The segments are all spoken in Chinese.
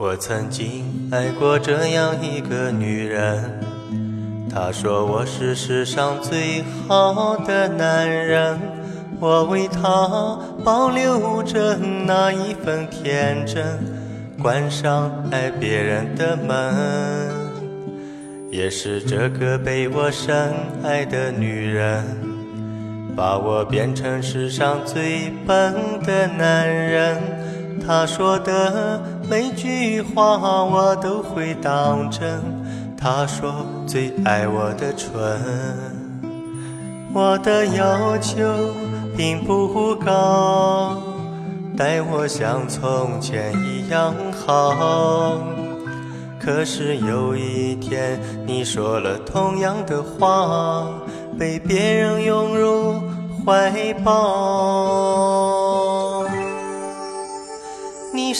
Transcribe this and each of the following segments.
我曾经爱过这样一个女人，她说我是世上最好的男人，我为她保留着那一份天真，关上爱别人的门。也是这个被我深爱的女人，把我变成世上最笨的男人。他说的每句话我都会当真。他说最爱我的唇，我的要求并不高，待我像从前一样好。可是有一天，你说了同样的话，被别人拥入怀抱。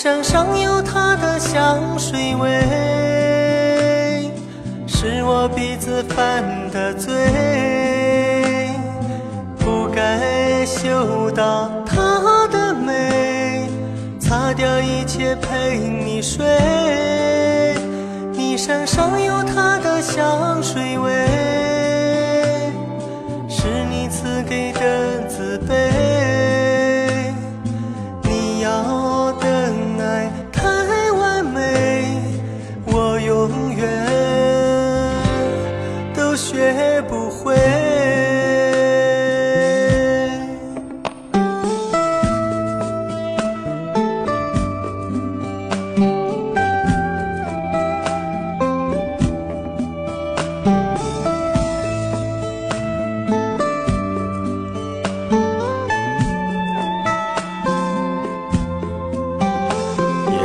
身上有他的香水味，是我鼻子犯的罪，不该嗅到他的美，擦掉一切陪你睡。你身上有他的香水味，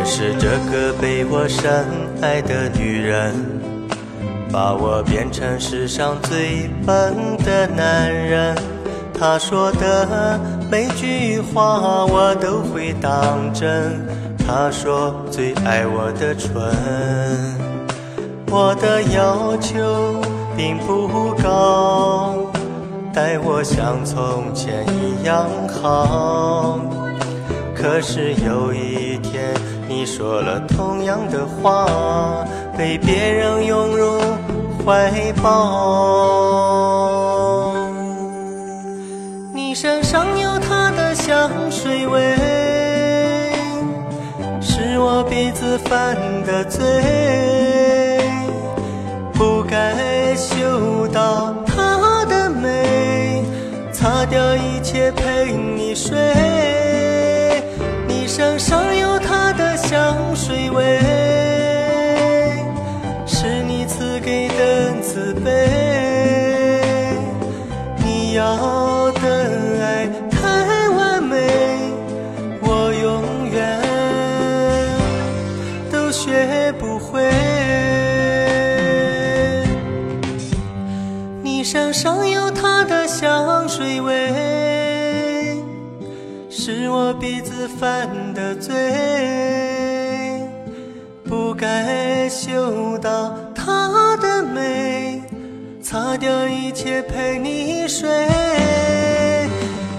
是这个被我深爱的女人，把我变成世上最笨的男人。她说的每句话我都会当真。她说最爱我的唇，我的要求并不高，待我像从前一样好。可是有一天。你说了同样的话，被别人拥入怀抱。你身上有他的香水味，是我鼻子犯的罪，不该嗅到他的美，擦掉一切陪你睡。你身上有。香水味，是你赐给的慈悲。你要的爱太完美，我永远都学不会。你身上有他的香水味，是我鼻子犯的罪。不该嗅到她的美，擦掉一切陪你睡。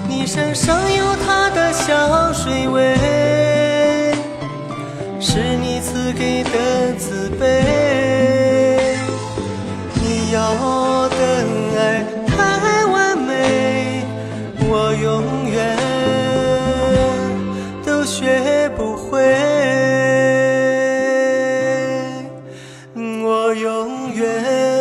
你身上有她的香水味，是你赐给的自卑。你要的爱太完美，我用。永远。